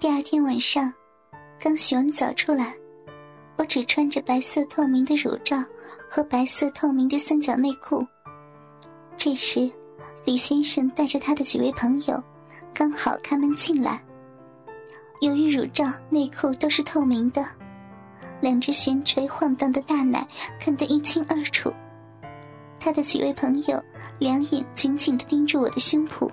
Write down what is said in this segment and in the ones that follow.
第二天晚上，刚洗完澡出来，我只穿着白色透明的乳罩和白色透明的三角内裤。这时，李先生带着他的几位朋友，刚好开门进来。由于乳罩、内裤都是透明的，两只悬垂晃荡的大奶看得一清二楚。他的几位朋友两眼紧紧地盯住我的胸脯，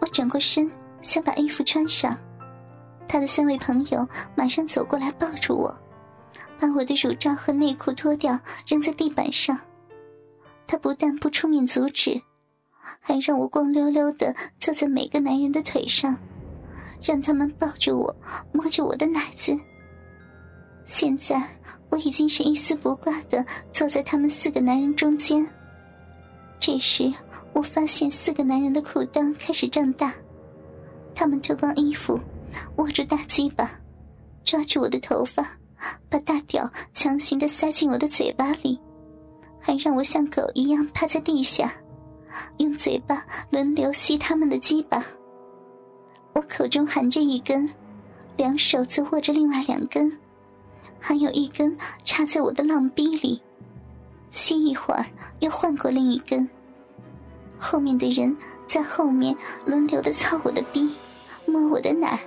我转过身想把衣服穿上，他的三位朋友马上走过来抱住我，把我的乳罩和内裤脱掉扔在地板上。他不但不出面阻止，还让我光溜溜地坐在每个男人的腿上，让他们抱着我，摸着我的奶子。现在我已经是一丝不挂的坐在他们四个男人中间。这时，我发现四个男人的裤裆开始胀大，他们脱光衣服，握住大鸡巴，抓住我的头发，把大屌强行的塞进我的嘴巴里，还让我像狗一样趴在地下，用嘴巴轮流吸他们的鸡巴。我口中含着一根，两手则握着另外两根。还有一根插在我的浪逼里，吸一会儿又换过另一根。后面的人在后面轮流的操我的逼，摸我的奶，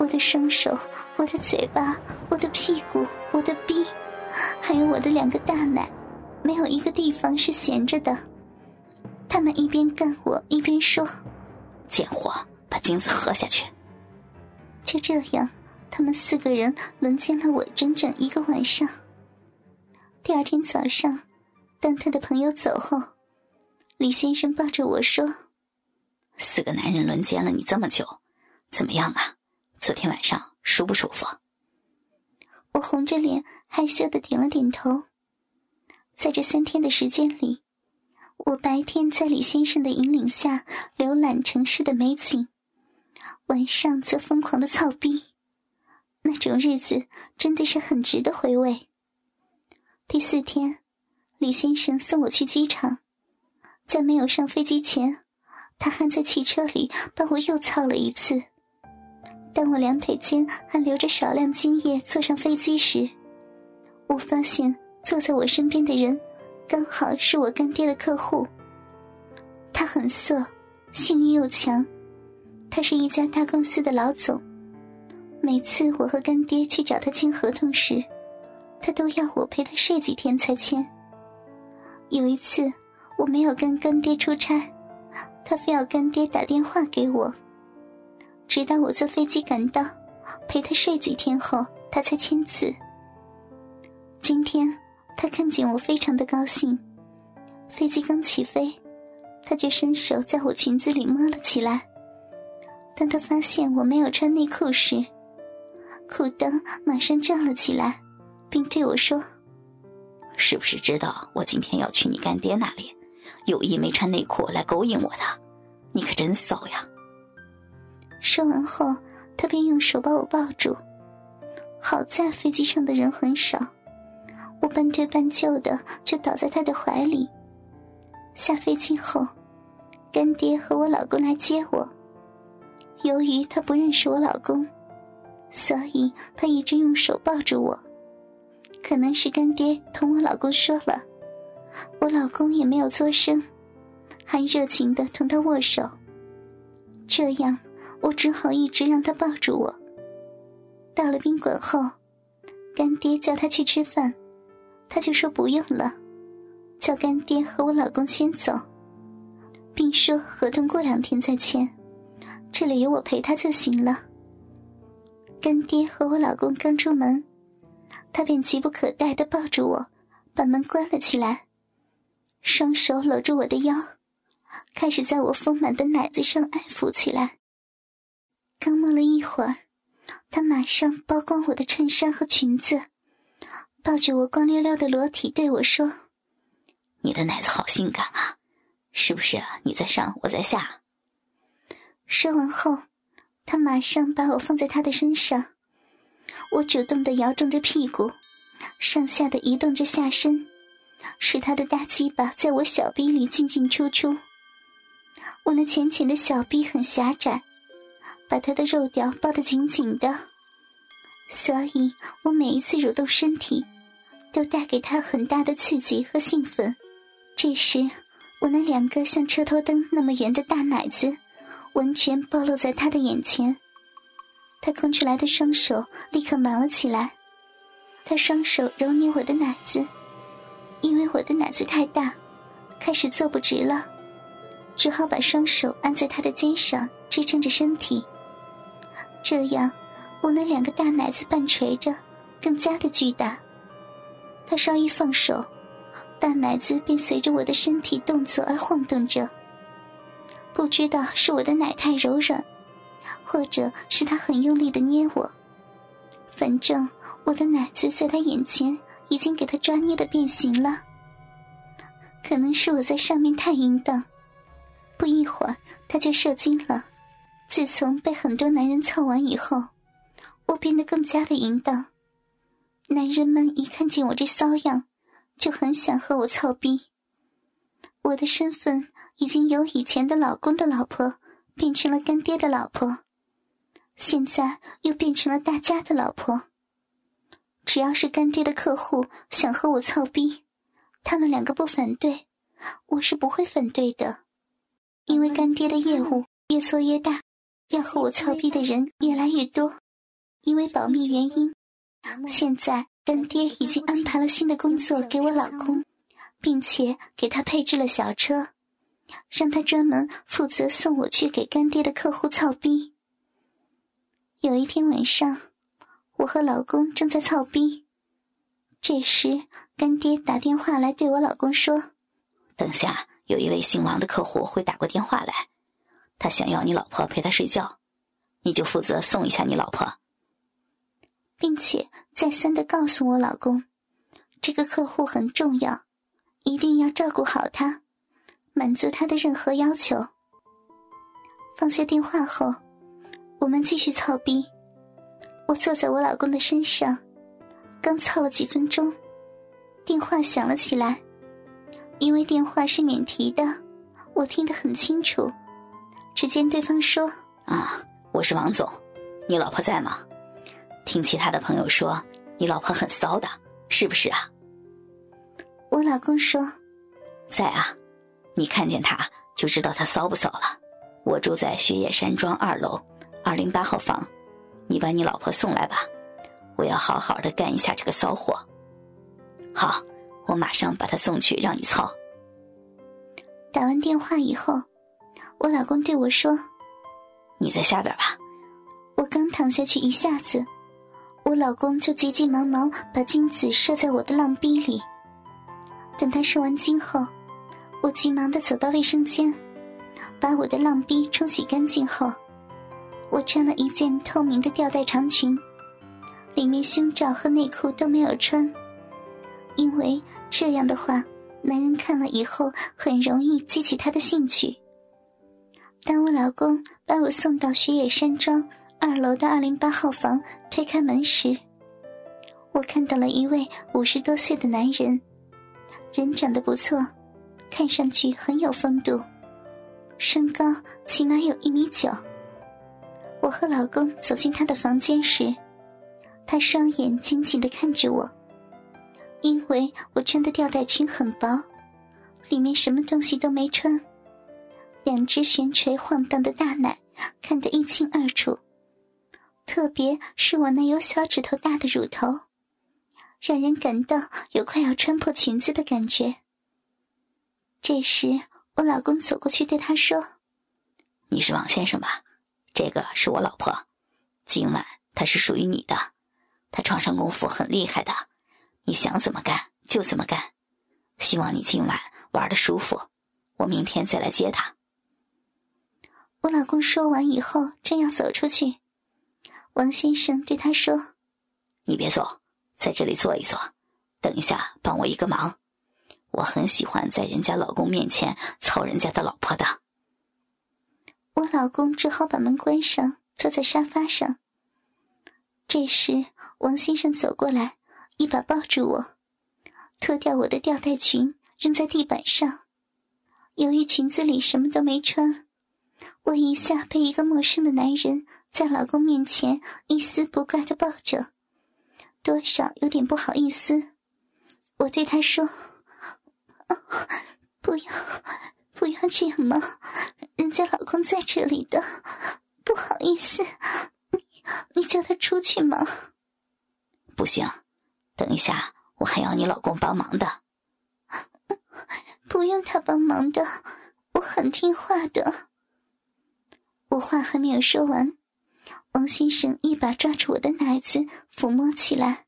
我的双手，我的嘴巴，我的屁股，我的逼，还有我的两个大奶，没有一个地方是闲着的。他们一边干我，一边说：“贱货，把精子喝下去。”就这样。他们四个人轮奸了我整整一个晚上。第二天早上，当他的朋友走后，李先生抱着我说：“四个男人轮奸了你这么久，怎么样啊？昨天晚上舒不舒服？”我红着脸害羞的点了点头。在这三天的时间里，我白天在李先生的引领下浏览城市的美景，晚上则疯狂的操逼。那种日子真的是很值得回味。第四天，李先生送我去机场，在没有上飞机前，他还在汽车里帮我又操了一次。当我两腿间还留着少量精液坐上飞机时，我发现坐在我身边的人，刚好是我干爹的客户。他很色，性欲又强，他是一家大公司的老总。每次我和干爹去找他签合同时，他都要我陪他睡几天才签。有一次我没有跟干爹出差，他非要干爹打电话给我。直到我坐飞机赶到，陪他睡几天后，他才签字。今天他看见我非常的高兴，飞机刚起飞，他就伸手在我裙子里摸了起来。当他发现我没有穿内裤时，裤裆马上站了起来，并对我说：“是不是知道我今天要去你干爹那里，有意没穿内裤来勾引我的？你可真骚呀！”说完后，他便用手把我抱住。好在飞机上的人很少，我半推半就的就倒在他的怀里。下飞机后，干爹和我老公来接我。由于他不认识我老公。所以他一直用手抱住我，可能是干爹同我老公说了，我老公也没有作声，还热情的同他握手。这样，我只好一直让他抱住我。到了宾馆后，干爹叫他去吃饭，他就说不用了，叫干爹和我老公先走，并说合同过两天再签，这里有我陪他就行了。干爹和我老公刚出门，他便急不可待的抱住我，把门关了起来，双手搂住我的腰，开始在我丰满的奶子上爱抚起来。刚摸了一会儿，他马上剥光我的衬衫和裙子，抱着我光溜溜的裸体对我说：“你的奶子好性感啊，是不是？啊你在上，我在下。”说完后。他马上把我放在他的身上，我主动的摇动着屁股，上下的移动着下身，使他的大鸡巴在我小臂里进进出出。我那浅浅的小臂很狭窄，把他的肉屌包得紧紧的，所以我每一次蠕动身体，都带给他很大的刺激和兴奋。这时，我那两个像车头灯那么圆的大奶子，完全暴露在他的眼前。他空出来的双手立刻忙了起来，他双手揉捏我的奶子，因为我的奶子太大，开始坐不直了，只好把双手按在他的肩上支撑着身体。这样，我那两个大奶子半垂着，更加的巨大。他稍一放手，大奶子便随着我的身体动作而晃动着。不知道是我的奶太柔软，或者是他很用力的捏我，反正我的奶子在他眼前已经给他抓捏的变形了。可能是我在上面太淫荡，不一会儿他就射精了。自从被很多男人操完以后，我变得更加的淫荡。男人们一看见我这骚样，就很想和我操逼。我的身份已经由以前的老公的老婆变成了干爹的老婆，现在又变成了大家的老婆。只要是干爹的客户想和我操逼，他们两个不反对，我是不会反对的，因为干爹的业务越做越大。要和我操逼的人越来越多，因为保密原因，现在干爹已经安排了新的工作给我老公，并且给他配置了小车，让他专门负责送我去给干爹的客户操逼。有一天晚上，我和老公正在操逼，这时干爹打电话来对我老公说：“等下有一位姓王的客户会打过电话来。”他想要你老婆陪他睡觉，你就负责送一下你老婆，并且再三的告诉我老公，这个客户很重要，一定要照顾好他，满足他的任何要求。放下电话后，我们继续操逼。我坐在我老公的身上，刚操了几分钟，电话响了起来，因为电话是免提的，我听得很清楚。只见对方说：“啊，我是王总，你老婆在吗？听其他的朋友说，你老婆很骚的，是不是啊？”我老公说：“在啊，你看见她就知道她骚不骚了。我住在雪野山庄二楼二零八号房，你把你老婆送来吧，我要好好的干一下这个骚货。好，我马上把她送去让你操。”打完电话以后。我老公对我说：“你在下边吧。”我刚躺下去一下子，我老公就急急忙忙把精子射在我的浪逼里。等他射完精后，我急忙的走到卫生间，把我的浪逼冲洗干净后，我穿了一件透明的吊带长裙，里面胸罩和内裤都没有穿，因为这样的话，男人看了以后很容易激起他的兴趣。当我老公把我送到雪野山庄二楼的二零八号房，推开门时，我看到了一位五十多岁的男人，人长得不错，看上去很有风度，身高起码有一米九。我和老公走进他的房间时，他双眼紧紧的看着我，因为我穿的吊带裙很薄，里面什么东西都没穿。两只悬垂晃荡的大奶看得一清二楚，特别是我那有小指头大的乳头，让人感到有快要穿破裙子的感觉。这时，我老公走过去对他说：“你是王先生吧？这个是我老婆，今晚她是属于你的，她床上功夫很厉害的，你想怎么干就怎么干。希望你今晚玩的舒服，我明天再来接她。”我老公说完以后，正要走出去，王先生对他说：“你别走，在这里坐一坐，等一下帮我一个忙。我很喜欢在人家老公面前操人家的老婆的。”我老公只好把门关上，坐在沙发上。这时，王先生走过来，一把抱住我，脱掉我的吊带裙，扔在地板上。由于裙子里什么都没穿。我一下被一个陌生的男人在老公面前一丝不挂的抱着，多少有点不好意思。我对他说：“不要，不要这样嘛，人家老公在这里的，不好意思，你你叫他出去嘛。”不行，等一下我还要你老公帮忙的。不用他帮忙的，我很听话的。我话还没有说完，王先生一把抓住我的奶子，抚摸起来。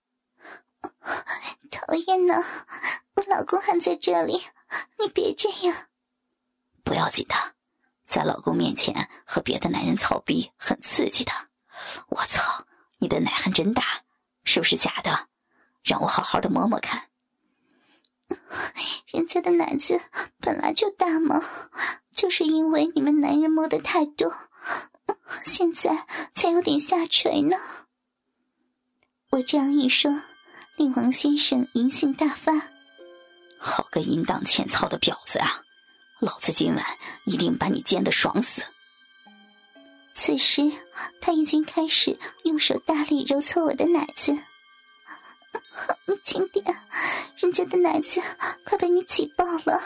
讨厌呢，我老公还在这里，你别这样。不要紧的，在老公面前和别的男人操逼很刺激的。我操，你的奶还真大，是不是假的？让我好好的摸摸看。人家的奶子本来就大嘛，就是因为你们男人摸的太多，现在才有点下垂呢。我这样一说。令王先生淫性大发，好个淫荡欠操的婊子啊！老子今晚一定把你奸得爽死。此时他已经开始用手大力揉搓我的奶子，你轻点，人家的奶子快被你挤爆了，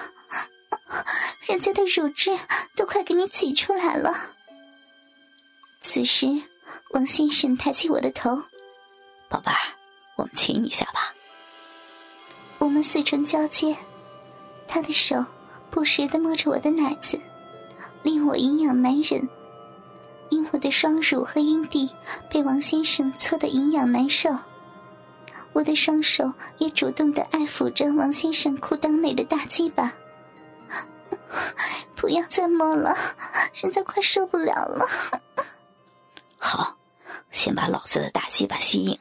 人家的乳汁都快给你挤出来了。此时，王先生抬起我的头，宝贝儿。我们亲一下吧。我们四唇交接，他的手不时的摸着我的奶子，令我营养难忍。因我的双乳和阴蒂被王先生搓得营养难受，我的双手也主动的爱抚着王先生裤裆内的大鸡巴。不要再摸了，人家快受不了了。好，先把老子的大鸡巴吸引。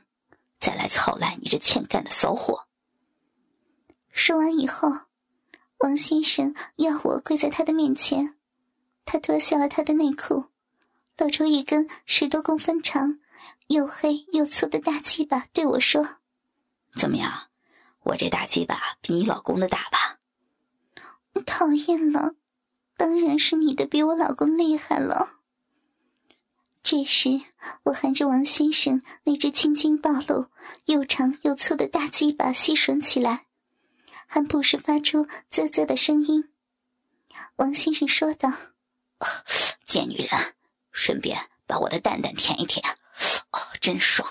再来操烂你这欠干的骚货！说完以后，王先生要我跪在他的面前，他脱下了他的内裤，露出一根十多公分长、又黑又粗的大鸡巴，对我说：“怎么样，我这大鸡巴比你老公的大吧？”讨厌了，当然是你的比我老公厉害了。这时，我含着王先生那只青筋暴露、又长又粗的大鸡巴吸吮起来，还不时发出啧啧的声音。王先生说道：“贱女人，顺便把我的蛋蛋舔一舔，哦，真爽。”